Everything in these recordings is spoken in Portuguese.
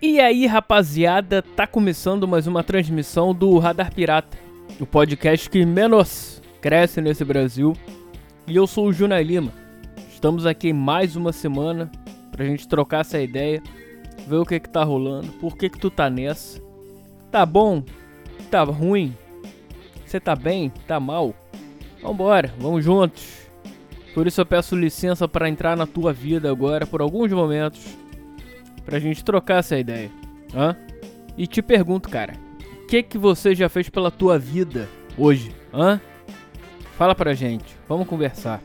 E aí, rapaziada, tá começando mais uma transmissão do Radar Pirata, o podcast que menos cresce nesse Brasil. E eu sou o Juna Lima. Estamos aqui mais uma semana pra gente trocar essa ideia, ver o que que tá rolando, por que que tu tá nessa. Tá bom? Tá ruim? Você tá bem? Tá mal? Vambora, vamos juntos. Por isso eu peço licença para entrar na tua vida agora por alguns momentos pra gente trocar essa ideia. Hã? E te pergunto, cara, o que que você já fez pela tua vida hoje? Hã? Fala pra gente, vamos conversar.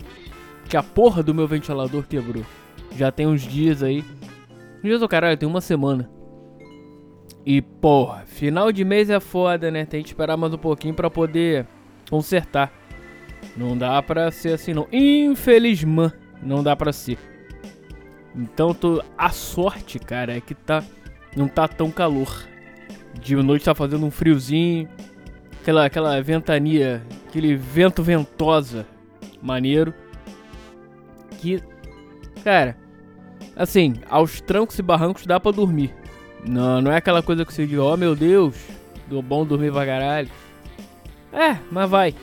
Que a porra do meu ventilador quebrou. Já tem uns dias aí. Dias do caralho, tem uma semana. E porra, final de mês é foda, né? Tem que esperar mais um pouquinho pra poder consertar. Não dá pra ser assim não. Infelizmente, não dá pra ser. Então tô a sorte, cara, é que tá não tá tão calor. De noite tá fazendo um friozinho, aquela aquela ventania, aquele vento ventosa maneiro. Que cara, assim, aos trancos e barrancos dá pra dormir. Não, não é aquela coisa que você diz, ó oh, meu Deus, do bom dormir pra caralho. É, mas vai.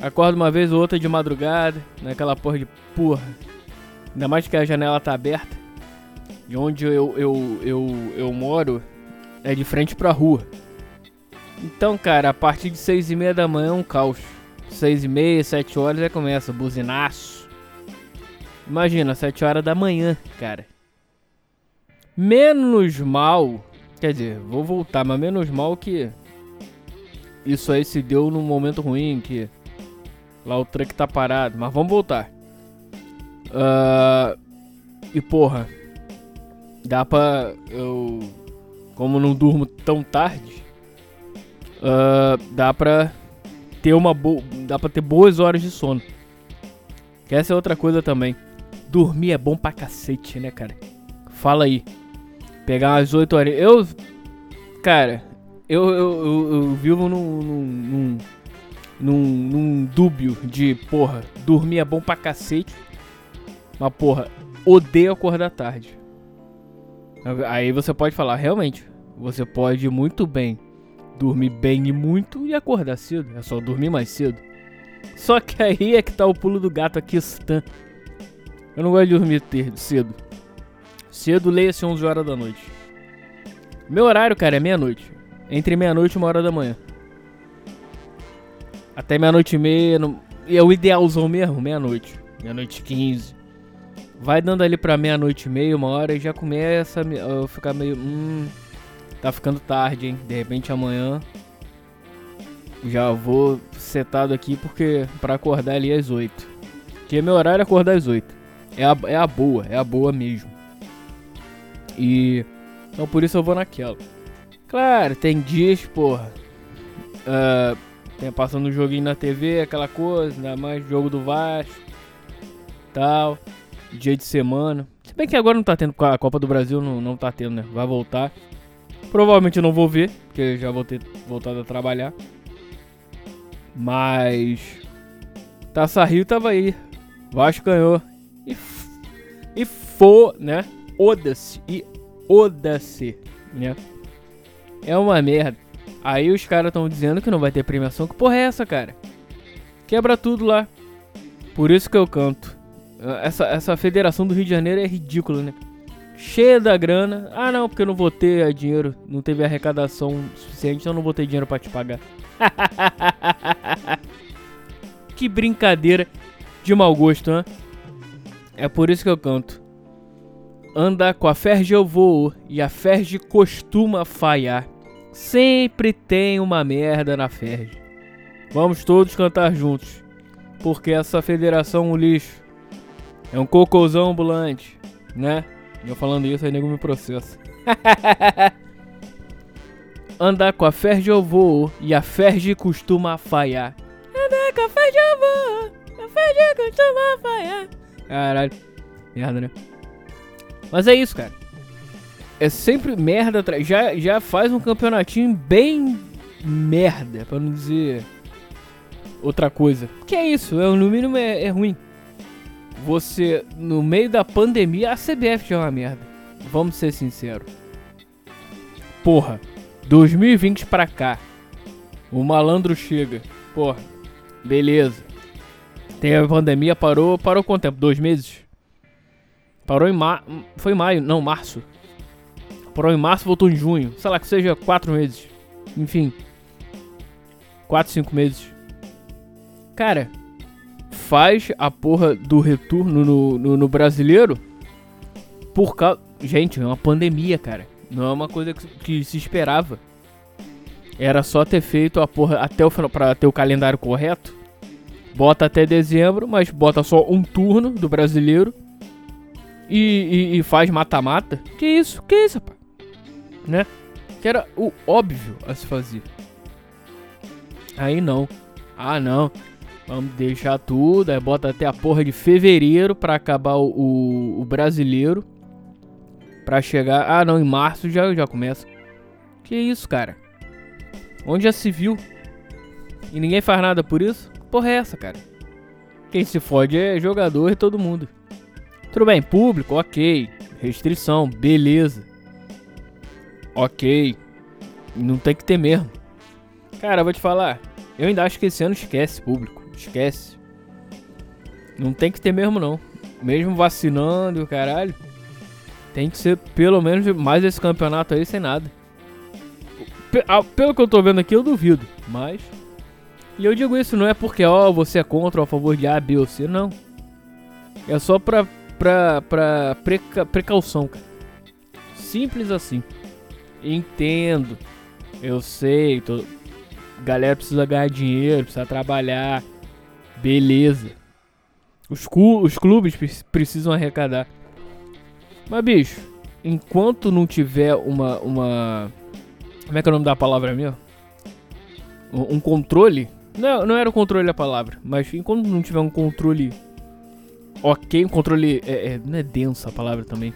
Acorda uma vez ou outra de madrugada, naquela porra de porra. Ainda mais que a janela tá aberta. E onde eu, eu, eu, eu moro é de frente pra rua. Então, cara, a partir de seis e meia da manhã é um caos. Seis e meia, sete horas já começa, buzinaço. Imagina, sete horas da manhã, cara. Menos mal, quer dizer, vou voltar, mas menos mal que isso aí se deu num momento ruim que lá o truck tá parado, mas vamos voltar. Uh, e porra, dá pra eu, como não durmo tão tarde, uh, dá pra ter uma boa, dá pra ter boas horas de sono. Que essa é outra coisa também. Dormir é bom pra cacete, né, cara? Fala aí. Pegar umas 8 horas. Eu. Cara, eu, eu, eu, eu vivo num, num, num, num, num dúbio de, porra, dormir é bom pra cacete. Mas, porra, odeio acordar tarde. Aí você pode falar, realmente, você pode muito bem dormir bem e muito e acordar cedo. É só dormir mais cedo. Só que aí é que tá o pulo do gato aqui, Stan. Eu não gosto de dormir cedo. Cedo, leia-se 11 horas da noite. Meu horário, cara, é meia-noite. Entre meia-noite e uma hora da manhã. Até meia-noite e meia. No... É o idealzão mesmo, meia-noite. Meia-noite e quinze. Vai dando ali pra meia-noite e meia, uma hora, e já começa a ficar meio. Hum. Tá ficando tarde, hein? De repente amanhã. Já vou setado aqui porque. Pra acordar ali às 8. Que é meu horário é acordar às 8. É a, é a boa, é a boa mesmo. E. Então por isso eu vou naquela. Claro, tem dias, porra. Uh, tem passando um joguinho na TV, aquela coisa, ainda mais jogo do Vasco. Tal. Dia de semana. Se bem que agora não tá tendo, a Copa do Brasil não, não tá tendo, né? Vai voltar. Provavelmente eu não vou ver, porque já vou ter voltado a trabalhar. Mas. Taça Rio tava aí. Vasco ganhou. E. E for, né? Oda-se. E oda-se, né? É uma merda. Aí os caras estão dizendo que não vai ter premiação. Que porra é essa, cara? Quebra tudo lá. Por isso que eu canto. Essa, essa federação do Rio de Janeiro é ridícula, né? Cheia da grana. Ah, não, porque eu não vou ter dinheiro. Não teve arrecadação suficiente, então eu não vou ter dinheiro pra te pagar. que brincadeira de mau gosto, né? É por isso que eu canto. Anda com a Ferge eu vou e a Ferge costuma falhar. Sempre tem uma merda na Ferge. Vamos todos cantar juntos. Porque essa federação é um lixo. É um cocôzão ambulante, né? Eu falando isso, aí nego me processa. Andar com a Ferge eu vou e a Ferge costuma falhar. Andar com a Ferge eu vou, a Ferge costuma falhar. Caralho, merda, né? Mas é isso, cara. É sempre merda atrás. Já, já faz um campeonatinho bem merda, pra não dizer outra coisa. Que é isso, é, no mínimo é, é ruim. Você, no meio da pandemia, a CBF já é uma merda. Vamos ser sinceros. porra, 2020 pra cá, o malandro chega, porra, beleza. Tem a pandemia, parou, parou quanto tempo? Dois meses? Parou em mar... Foi em maio, não, março. Parou em março, voltou em junho. Sei lá, que seja quatro meses. Enfim. Quatro, cinco meses. Cara, faz a porra do retorno no, no, no brasileiro por causa. Gente, é uma pandemia, cara. Não é uma coisa que, que, se esperava. Era só ter feito a porra até o final pra ter o calendário correto. Bota até dezembro, mas bota só um turno do brasileiro. E, e, e faz mata-mata. Que isso? Que isso, rapaz? Né? Que era o óbvio a se fazer. Aí não. Ah, não. Vamos deixar tudo. Aí bota até a porra de fevereiro pra acabar o, o, o brasileiro. Pra chegar. Ah, não, em março já, já começa. Que isso, cara? Onde já se viu? E ninguém faz nada por isso? Porra é essa, cara? Quem se fode é jogador e todo mundo. Tudo bem, público, ok. Restrição, beleza. Ok. Não tem que ter mesmo. Cara, vou te falar. Eu ainda acho que esse ano esquece público. Esquece. Não tem que ter mesmo, não. Mesmo vacinando e o caralho. Tem que ser pelo menos mais esse campeonato aí sem nada. Pelo que eu tô vendo aqui, eu duvido. Mas. E eu digo isso não é porque, ó, você é contra ou a favor de A, B ou C, não. É só pra, pra, pra preca, precaução, cara. Simples assim. Entendo. Eu sei. Tô... Galera precisa ganhar dinheiro, precisa trabalhar. Beleza. Os, os clubes precisam arrecadar. Mas, bicho, enquanto não tiver uma. uma como é que é o nome da palavra mesmo? Um, um controle. Não, não era o controle a palavra, mas enquanto não tiver um controle ok, um controle. É, é, não é densa a palavra também.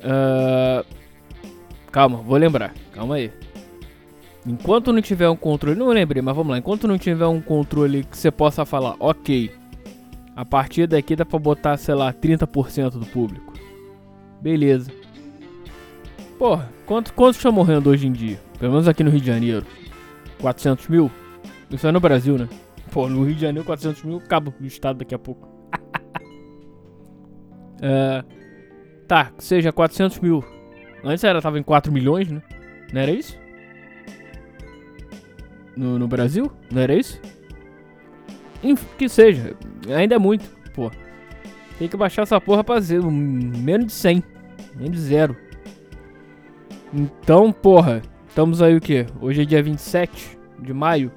Uh, calma, vou lembrar. Calma aí. Enquanto não tiver um controle. Não lembrei, mas vamos lá. Enquanto não tiver um controle que você possa falar, ok. A partir daqui dá pra botar, sei lá, 30% do público. Beleza. Porra, quantos, quantos estão morrendo hoje em dia? Pelo menos aqui no Rio de Janeiro. 400 mil? Isso é no Brasil, né? Pô, no Rio de Janeiro, 400 mil, acaba o estado daqui a pouco. é, tá, seja 400 mil. Antes era, tava em 4 milhões, né? Não era isso? No, no Brasil? Não era isso? Que seja, ainda é muito, pô. Tem que baixar essa porra pra zero, menos de 100, menos de zero. Então, porra, estamos aí o que? Hoje é dia 27 de maio.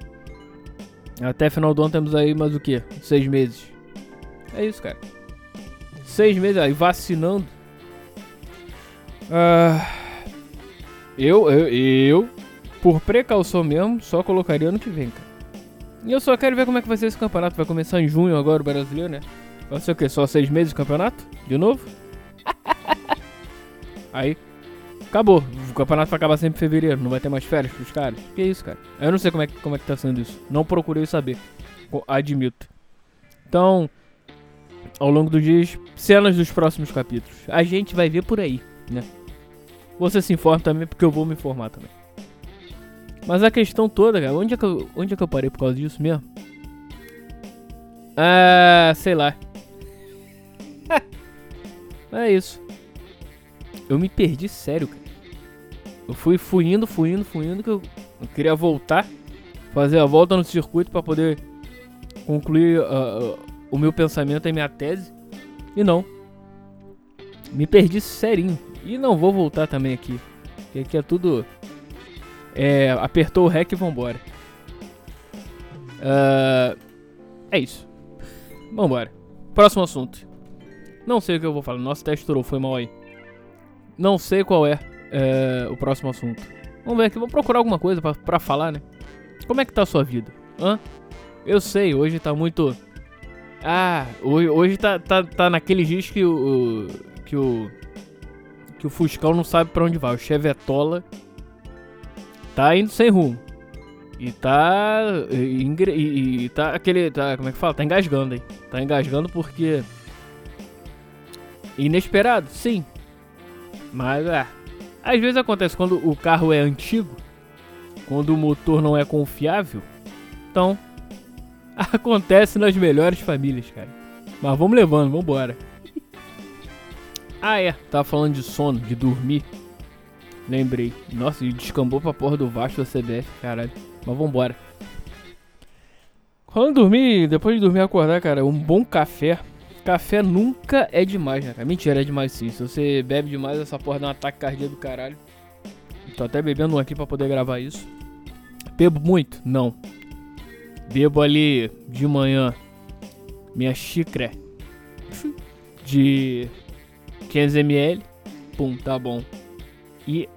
Até final do ano temos aí mais o que? Seis meses. É isso, cara. Seis meses aí, vacinando. Uh, eu, eu, eu, por precaução mesmo, só colocaria ano que vem, cara. E eu só quero ver como é que vai ser esse campeonato. Vai começar em junho agora o brasileiro, né? Vai ser o quê? Só seis meses de campeonato? De novo? aí, Acabou. O campeonato vai acabar sempre em fevereiro. Não vai ter mais férias pros caras. Que isso, cara? Eu não sei como é, como é que tá sendo isso. Não procurei saber. Admito. Então, ao longo dos dias, cenas dos próximos capítulos. A gente vai ver por aí, né? Você se informa também, porque eu vou me informar também. Mas a questão toda, cara, onde é que eu, onde é que eu parei por causa disso mesmo? Ah, sei lá. é isso. Eu me perdi sério, cara. Eu fui, fui indo, fui indo, fui indo, que eu, eu queria voltar, fazer a volta no circuito para poder concluir uh, uh, o meu pensamento e minha tese. E não. Me perdi serinho. E não vou voltar também aqui. Porque aqui é tudo. É. Apertou o REC e vambora. Uh, é isso. Vambora. Próximo assunto. Não sei o que eu vou falar. Nosso teste estourou, foi mal aí. Não sei qual é, é, o próximo assunto. Vamos ver aqui, vou procurar alguma coisa pra, pra falar, né? Como é que tá a sua vida? Hã? Eu sei, hoje tá muito. Ah, hoje, hoje tá, tá, tá naquele dias que o. que o. que o Fuscão não sabe pra onde vai. O Chevetola tá indo sem rumo. E tá. E, e, e, tá aquele. Tá, como é que fala? Tá engasgando aí. Tá engasgando porque. Inesperado, sim. Mas, é. Às vezes acontece quando o carro é antigo, quando o motor não é confiável. Então, acontece nas melhores famílias, cara. Mas vamos levando, vamos embora. ah, é. Tava falando de sono, de dormir. Lembrei. Nossa, e descambou pra porra do Vasco da CBF, caralho. Mas vambora. Quando dormir, depois de dormir acordar, cara, um bom café. Café nunca é demais, né, cara? Mentira, é demais sim. Se você bebe demais, essa porra dá um ataque cardíaco do caralho. Tô até bebendo um aqui pra poder gravar isso. Bebo muito? Não. Bebo ali de manhã minha xícara de 500ml. Pum, tá bom. E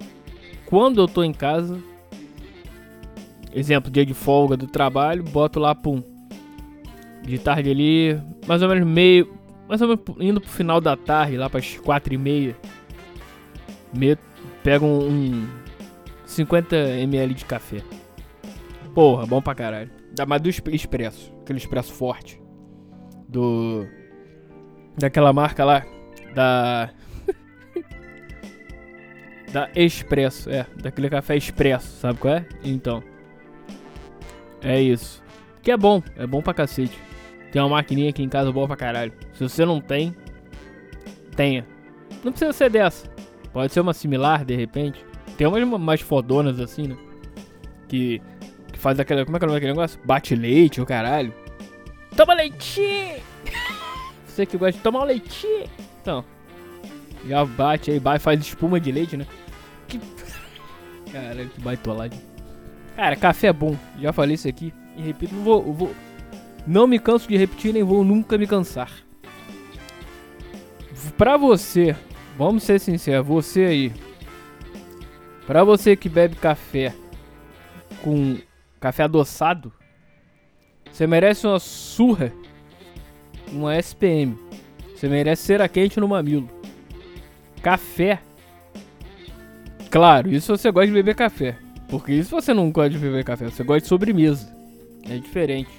quando eu tô em casa, exemplo, dia de folga do trabalho, boto lá, pum. De tarde ali, mais ou menos meio, mais ou menos indo pro final da tarde, lá para as quatro e meia. Pego um, um 50 ml de café. Porra, bom pra caralho. Dá mais do expresso, aquele expresso forte. Do. Daquela marca lá. Da. Da Expresso, é. Daquele café Expresso, sabe qual é? Então. É isso. Que é bom, é bom pra cacete. Tem uma maquininha aqui em casa boa pra caralho. Se você não tem, tenha. Não precisa ser dessa. Pode ser uma similar, de repente. Tem umas mais fodonas assim, né? Que faz aquela. Como é que é o nome daquele negócio? Bate leite, o caralho. Toma leitinho! Você que gosta de tomar leitinho. Então. Já bate aí, faz espuma de leite, né? Que. Caralho, que baitolagem. Cara, café é bom. Já falei isso aqui. E repito, não vou, vou. Não me canso de repetir, nem vou nunca me cansar. Pra você, vamos ser sinceros, você aí. Pra você que bebe café com café adoçado, você merece uma surra, uma SPM. Você merece cera quente no mamilo. Café. Claro, isso você gosta de beber café. Porque isso você não gosta de beber café, você gosta de sobremesa. É diferente.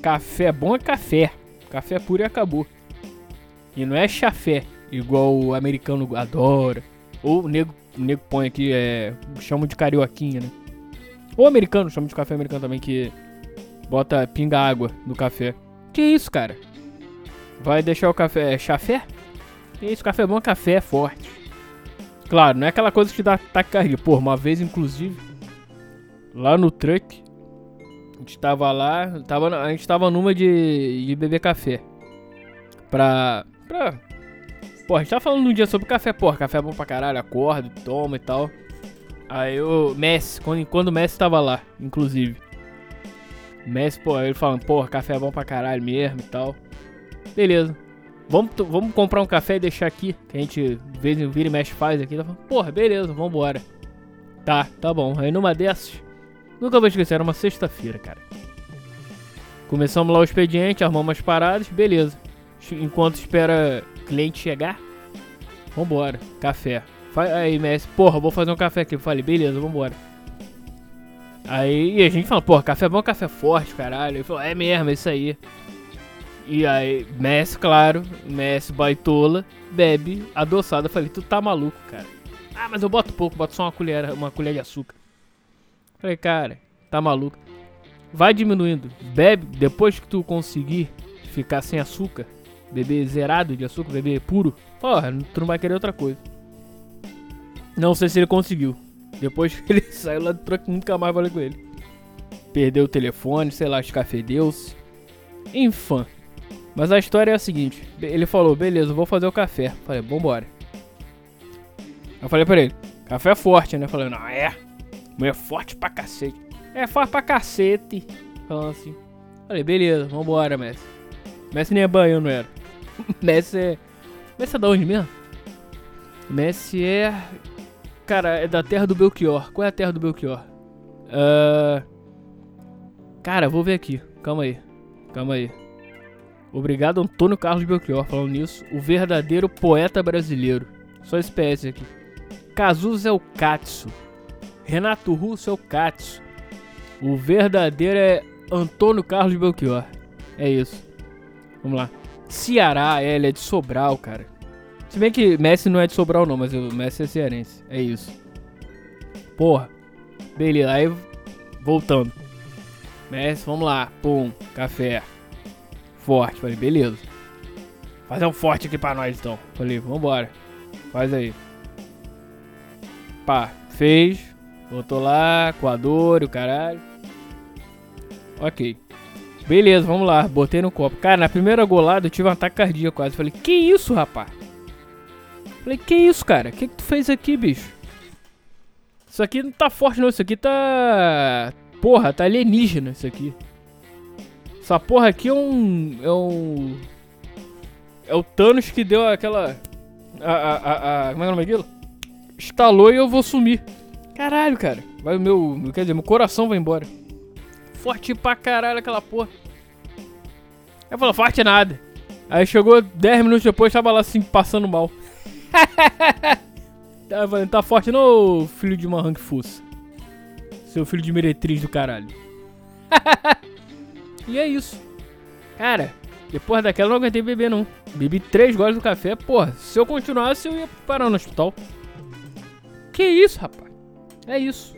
Café bom é café. Café puro e acabou. E não é chafé, igual o americano adora. Ou o nego, o nego põe aqui, é. chamam de carioquinha, né? Ou americano, chama de café americano também, que bota pinga água no café. Que isso, cara? Vai deixar o café é chafé? Que isso, café bom é café forte. Claro, não é aquela coisa que dá taquicardia. Pô, uma vez, inclusive, lá no truck, a gente tava lá, tava, a gente tava numa de, de beber café. Pra, pra... Pô, a gente tava falando um dia sobre café, porra, café é bom pra caralho, acorda, toma e tal. Aí o Messi, quando, quando o Messi tava lá, inclusive. Messi, pô, ele falando, porra, café é bom pra caralho mesmo e tal. Beleza. Vamos, vamos comprar um café e deixar aqui, que a gente vez em vira e mexe faz aqui. Tá porra, beleza, vambora. Tá, tá bom. Aí numa dessas, nunca vou esquecer, era uma sexta-feira, cara. Começamos lá o expediente, armamos as paradas, beleza. Enquanto espera cliente chegar, vambora, café. Aí, Messi, porra, vou fazer um café aqui. Eu falei, beleza, vambora. Aí a gente falou, porra, café bom, café forte, caralho. Ele falou, é mesmo, é isso aí. E aí, Messi, claro, Messi baitola, bebe adoçado. Eu falei, tu tá maluco, cara. Ah, mas eu boto pouco, boto só uma colher, uma colher de açúcar. Falei, cara, tá maluco. Vai diminuindo. Bebe, depois que tu conseguir ficar sem açúcar, beber zerado de açúcar, beber puro, porra, tu não vai querer outra coisa. Não sei se ele conseguiu. Depois que ele saiu lá do truck, nunca mais falei com ele. Perdeu o telefone, sei lá, escafedeu-se. Enfim. Mas a história é a seguinte: ele falou, beleza, vou fazer o café. Falei, vambora. Eu falei pra ele, café é forte, né? Falei, não, é. Mulher forte pra cacete. É forte pra cacete. Falando assim. Falei, beleza, vambora, Messi. Messi nem é banho, não era. Messi é. Messi é da onde mesmo? Messi é. Cara, é da terra do Belchior. Qual é a terra do Belchior? Uh... Cara, vou ver aqui. Calma aí. Calma aí. Obrigado, Antônio Carlos Belchior, falando nisso. O verdadeiro poeta brasileiro. Só PS aqui. Cazuza é o Katsu. Renato Russo é o Katsu. O verdadeiro é Antônio Carlos Belchior. É isso. Vamos lá. Ceará, é, ele é de Sobral, cara. Se bem que Messi não é de Sobral não, mas o Messi é cearense. É isso. Porra. Beleza, aí voltando. Messi, vamos lá. Pum, café. Forte. Falei, beleza. Fazer um forte aqui pra nós então. Falei, vambora. Faz aí. Pá, fez. Botou lá, coador, o caralho. Ok. Beleza, vamos lá. Botei no copo. Cara, na primeira golada eu tive um ataque cardíaco quase. Falei, que isso, rapaz? Falei, que isso, cara? O que, que tu fez aqui, bicho? Isso aqui não tá forte não, isso aqui tá... Porra, tá alienígena isso aqui. Essa porra aqui é um... É um... É o Thanos que deu aquela... A, a, a, como é, é o nome daquilo? Estalou e eu vou sumir. Caralho, cara. Vai o meu... Quer dizer, meu coração vai embora. Forte pra caralho aquela porra. Aí falou, forte nada. Aí chegou 10 minutos depois, tava lá assim, passando mal. tá, falando, tá forte não, filho de uma Hank Fuss. Seu filho de meretriz do caralho. e é isso. Cara, depois daquela eu não aguentei beber não. Bebi 3 goles do café, porra. Se eu continuasse, eu ia parar no hospital. Que isso, rapaz? É isso.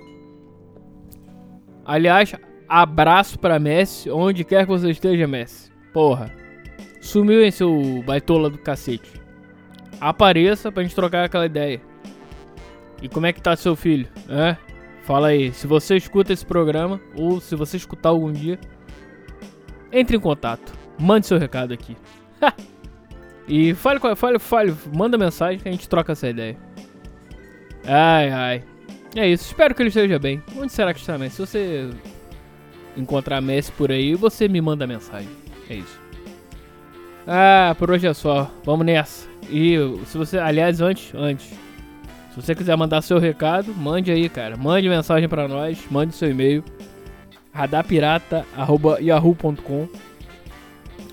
Aliás, abraço pra Messi, onde quer que você esteja, Messi. Porra. Sumiu em seu baitola do cacete apareça pra gente trocar aquela ideia. E como é que tá seu filho? É? Fala aí, se você escuta esse programa, ou se você escutar algum dia, entre em contato. Mande seu recado aqui. e fale, fale, fale, manda mensagem que a gente troca essa ideia. Ai, ai. É isso, espero que ele esteja bem. Onde será que está Messi? Se você encontrar Messi por aí, você me manda mensagem. É isso. Ah, por hoje é só. Vamos nessa. E se você, aliás, antes, antes, se você quiser mandar seu recado, mande aí, cara. Mande mensagem para nós, mande seu e-mail radarpirata@yahoo.com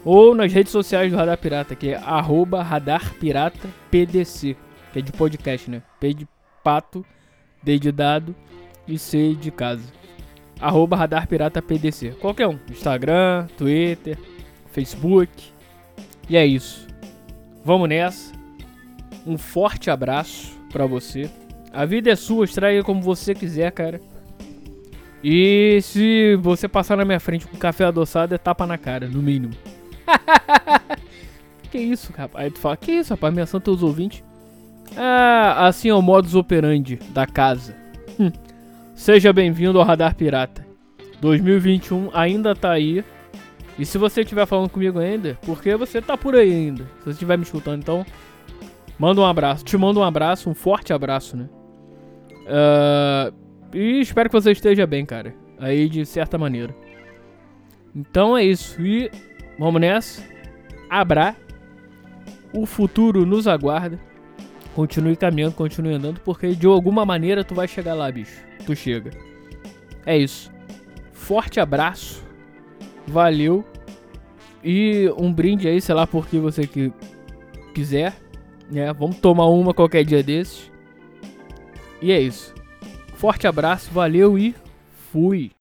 ou nas redes sociais do Radar Pirata, que é arroba radarpiratapdc, que é de podcast, né? P de pato, D de dado e C de casa. Arroba radarpiratapdc. Qualquer um. Instagram, Twitter, Facebook. E é isso. Vamos nessa. Um forte abraço para você. A vida é sua, extraia como você quiser, cara. E se você passar na minha frente com café adoçado, é tapa na cara, no mínimo. que isso, rapaz? Aí tu fala, que isso, rapaz? Ameaçando teus ouvintes. Ah, assim é o modus operandi da casa. Hum. Seja bem-vindo ao Radar Pirata. 2021 ainda tá aí. E se você estiver falando comigo ainda, porque você tá por aí ainda. Se você estiver me escutando, então. Manda um abraço. Te mando um abraço, um forte abraço, né? Uh, e espero que você esteja bem, cara. Aí de certa maneira. Então é isso. E vamos nessa. Abra. O futuro nos aguarda. Continue caminhando, continue andando, porque de alguma maneira tu vai chegar lá, bicho. Tu chega. É isso. Forte abraço valeu. E um brinde aí, sei lá por que você que quiser. Né? Vamos tomar uma qualquer dia desses. E é isso. Forte abraço, valeu e fui.